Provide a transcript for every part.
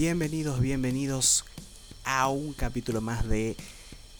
Bienvenidos, bienvenidos a un capítulo más de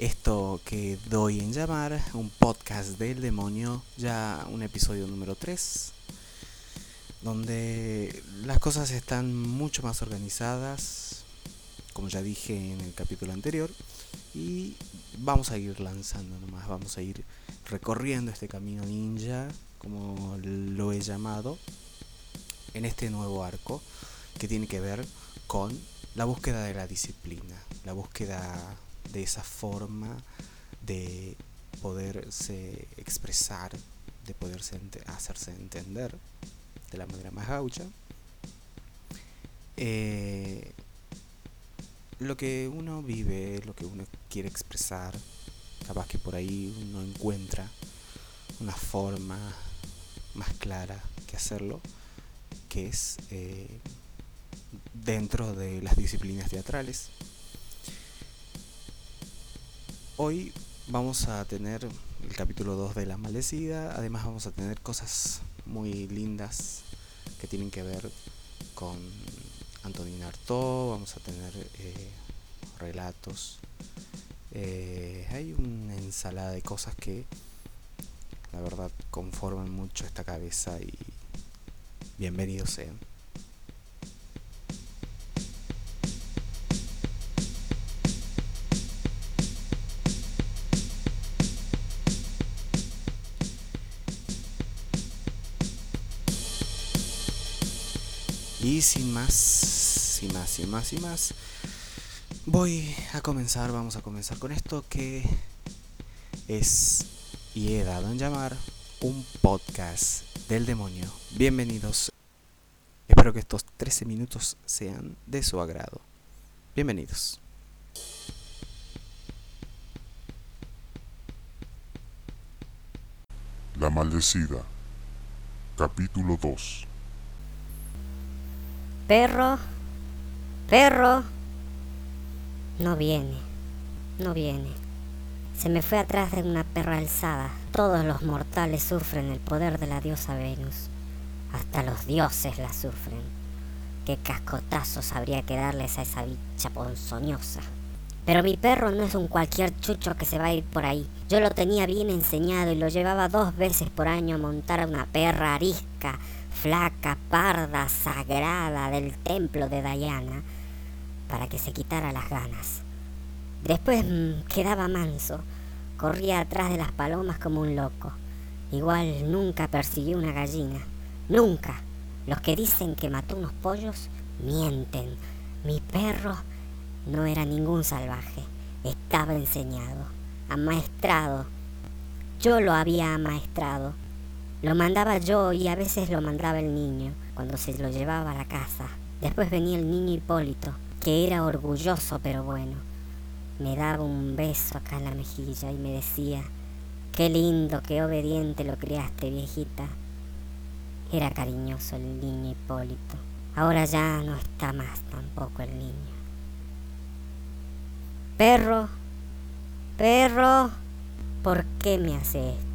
esto que doy en llamar un podcast del demonio, ya un episodio número 3, donde las cosas están mucho más organizadas, como ya dije en el capítulo anterior, y vamos a ir lanzando nomás, vamos a ir recorriendo este camino ninja, como lo he llamado, en este nuevo arco que tiene que ver con la búsqueda de la disciplina, la búsqueda de esa forma de poderse expresar, de poderse hacerse entender de la manera más gaucha. Eh, lo que uno vive, lo que uno quiere expresar, capaz que por ahí uno encuentra una forma más clara que hacerlo, que es eh, dentro de las disciplinas teatrales. Hoy vamos a tener el capítulo 2 de La Maldecida, además vamos a tener cosas muy lindas que tienen que ver con Antonin Artaud, vamos a tener eh, relatos, eh, hay una ensalada de cosas que la verdad conforman mucho esta cabeza y bienvenidos sean. Y sin más, sin más, sin más, sin más, voy a comenzar, vamos a comenzar con esto que es, y he dado en llamar, un podcast del demonio. Bienvenidos. Espero que estos 13 minutos sean de su agrado. Bienvenidos. La maldecida. Capítulo 2. Perro, perro. No viene, no viene. Se me fue atrás de una perra alzada. Todos los mortales sufren el poder de la diosa Venus. Hasta los dioses la sufren. Qué cascotazos habría que darles a esa bicha ponzoñosa. Pero mi perro no es un cualquier chucho que se va a ir por ahí. Yo lo tenía bien enseñado y lo llevaba dos veces por año a montar a una perra arisca flaca, parda, sagrada del templo de Diana, para que se quitara las ganas. Después mm, quedaba manso, corría atrás de las palomas como un loco. Igual nunca persiguió una gallina, nunca. Los que dicen que mató unos pollos mienten. Mi perro no era ningún salvaje, estaba enseñado, amaestrado. Yo lo había amaestrado lo mandaba yo y a veces lo mandaba el niño, cuando se lo llevaba a la casa. Después venía el niño Hipólito, que era orgulloso pero bueno. Me daba un beso acá en la mejilla y me decía, qué lindo, qué obediente lo criaste, viejita. Era cariñoso el niño Hipólito. Ahora ya no está más tampoco el niño. Perro, perro, ¿por qué me hace esto?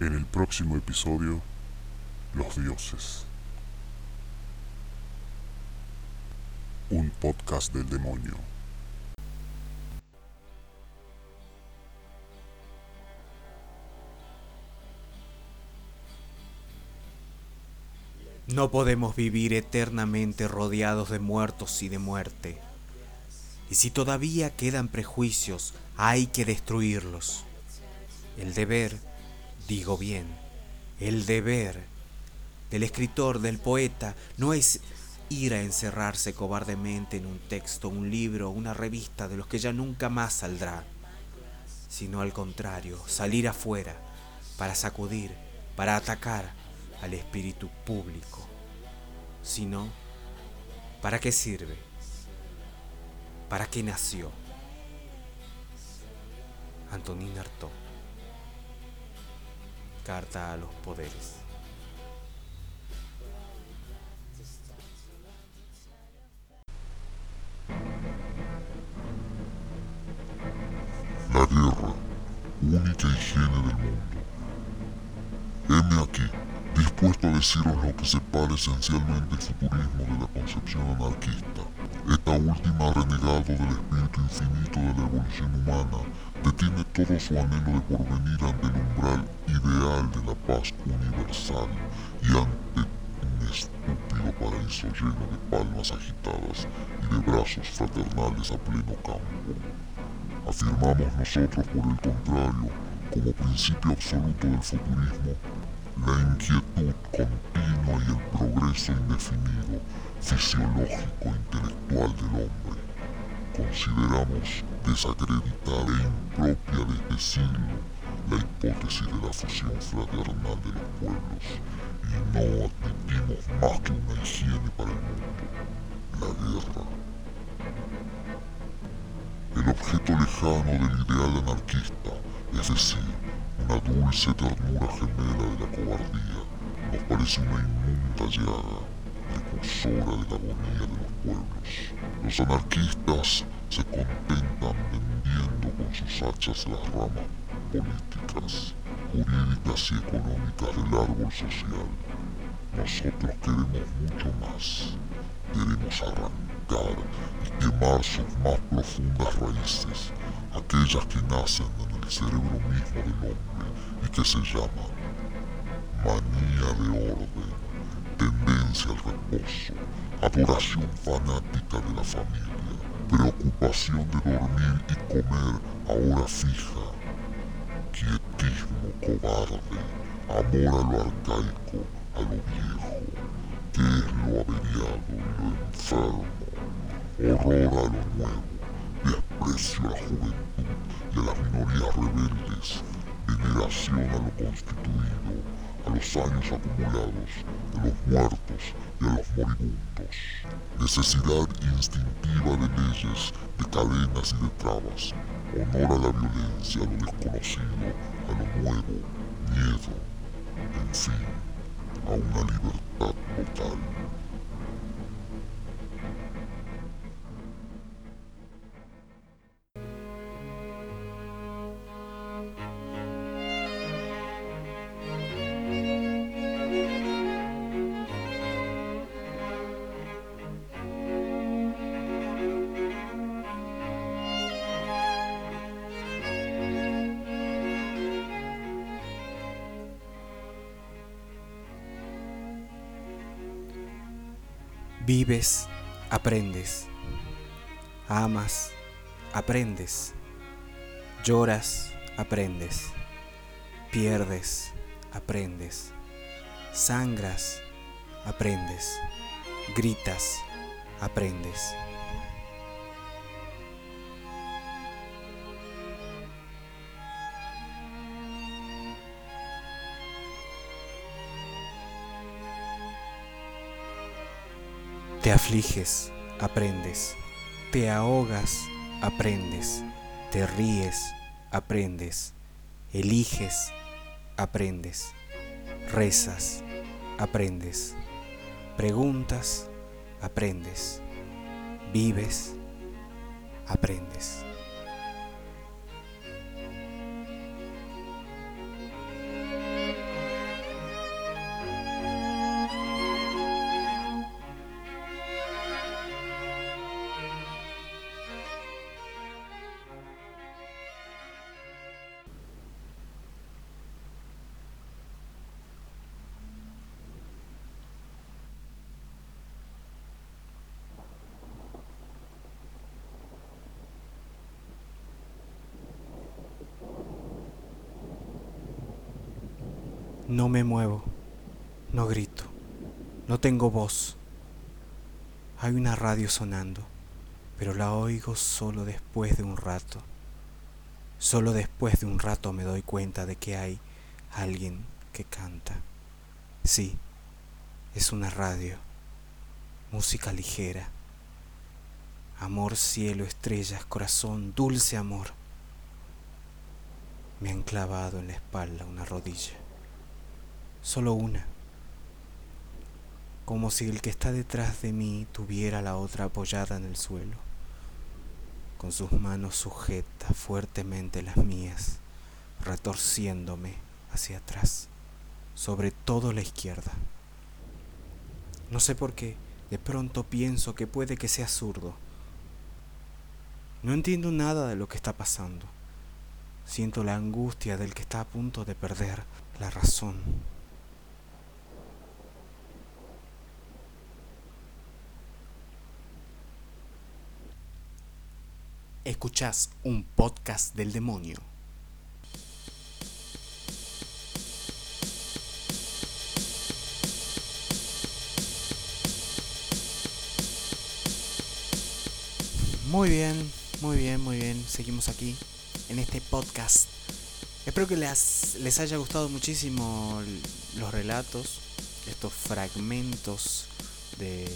En el próximo episodio, Los Dioses. Un podcast del demonio. No podemos vivir eternamente rodeados de muertos y de muerte. Y si todavía quedan prejuicios, hay que destruirlos. El deber digo bien, el deber del escritor, del poeta, no es ir a encerrarse cobardemente en un texto, un libro, una revista de los que ya nunca más saldrá, sino al contrario, salir afuera para sacudir, para atacar al espíritu público. Si no, ¿para qué sirve? ¿Para qué nació? Antonín Artaud carta a los poderes. La guerra, única higiene del mundo. Heme aquí, dispuesto a deciros lo que separa esencialmente el futurismo de la concepción anarquista. Esta última renegado del espíritu infinito de la evolución humana detiene todo su anhelo de porvenir ante el umbral universal y ante un estúpido paraíso lleno de palmas agitadas y de brazos fraternales a pleno campo. Afirmamos nosotros, por el contrario, como principio absoluto del futurismo, la inquietud continua y el progreso indefinido, fisiológico intelectual del hombre. Consideramos desacreditada e impropia de la hipótesis de la fusión fraternal de los pueblos y no admitimos más que una higiene para el mundo, la guerra. El objeto lejano del ideal anarquista, es decir, una dulce ternura gemela de la cobardía, nos parece una inmunda llaga, precursora de la agonía de los pueblos. Los anarquistas se contentan vendiendo con sus hachas las ramas políticas, jurídicas y económicas del árbol social. Nosotros queremos mucho más. Queremos arrancar y quemar sus más profundas raíces, aquellas que nacen en el cerebro mismo del hombre y que se llaman manía de orden, tendencia al reposo, adoración fanática de la familia, preocupación de dormir y comer a hora fija, quietismo cobarde, amor a lo arcaico, a lo viejo, que es lo averiado y lo enfermo, horror a lo nuevo, desprecio a la juventud y a las minorías rebeldes, veneración a lo constituido, a los años acumulados, a los muertos y a los moribundos, necesidad instintiva de leyes, de cadenas y de trabas, honor a la violencia, a lo desconocido, a lo nuevo, miedo, en fin, a una libertad Vives, aprendes. Amas, aprendes. Lloras, aprendes. Pierdes, aprendes. Sangras, aprendes. Gritas, aprendes. Te afliges, aprendes. Te ahogas, aprendes. Te ríes, aprendes. Eliges, aprendes. Rezas, aprendes. Preguntas, aprendes. Vives, aprendes. No me muevo, no grito, no tengo voz. Hay una radio sonando, pero la oigo solo después de un rato. Solo después de un rato me doy cuenta de que hay alguien que canta. Sí, es una radio, música ligera. Amor, cielo, estrellas, corazón, dulce amor. Me han clavado en la espalda una rodilla solo una, como si el que está detrás de mí tuviera la otra apoyada en el suelo. Con sus manos sujeta fuertemente las mías, retorciéndome hacia atrás, sobre todo la izquierda. No sé por qué, De pronto pienso que puede que sea zurdo. No entiendo nada de lo que está pasando. Siento la angustia del que está a punto de perder la razón. Escuchás un podcast del demonio. Muy bien, muy bien, muy bien. Seguimos aquí en este podcast. Espero que les, les haya gustado muchísimo los relatos, estos fragmentos de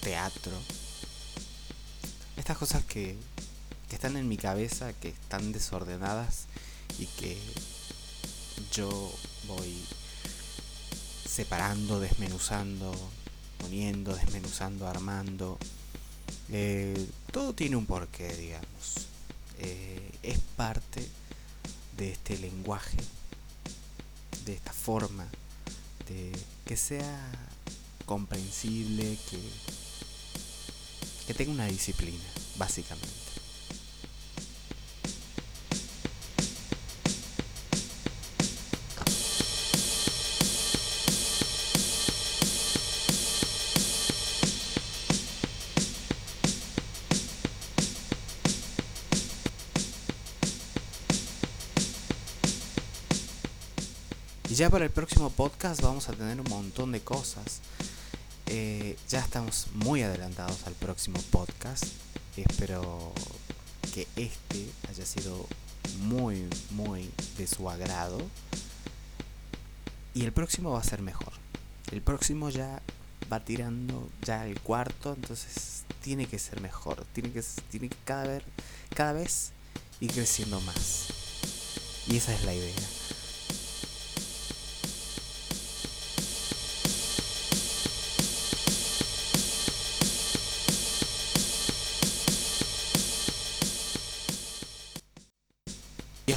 teatro. Estas cosas que, están en mi cabeza, que están desordenadas y que yo voy separando, desmenuzando, poniendo, desmenuzando, armando. Eh, todo tiene un porqué, digamos. Eh, es parte de este lenguaje, de esta forma, de que sea comprensible, que, que tenga una disciplina, básicamente. Y ya para el próximo podcast vamos a tener un montón de cosas. Eh, ya estamos muy adelantados al próximo podcast. Espero que este haya sido muy, muy de su agrado. Y el próximo va a ser mejor. El próximo ya va tirando ya el cuarto, entonces tiene que ser mejor. Tiene que, tiene que cada vez, cada vez ir creciendo más. Y esa es la idea.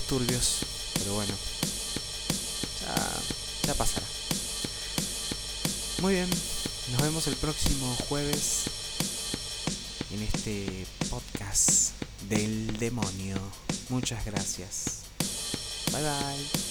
Turbios, pero bueno, ya, pasará. Muy bien, nos vemos el próximo jueves en este podcast del demonio. Muchas gracias. Bye bye.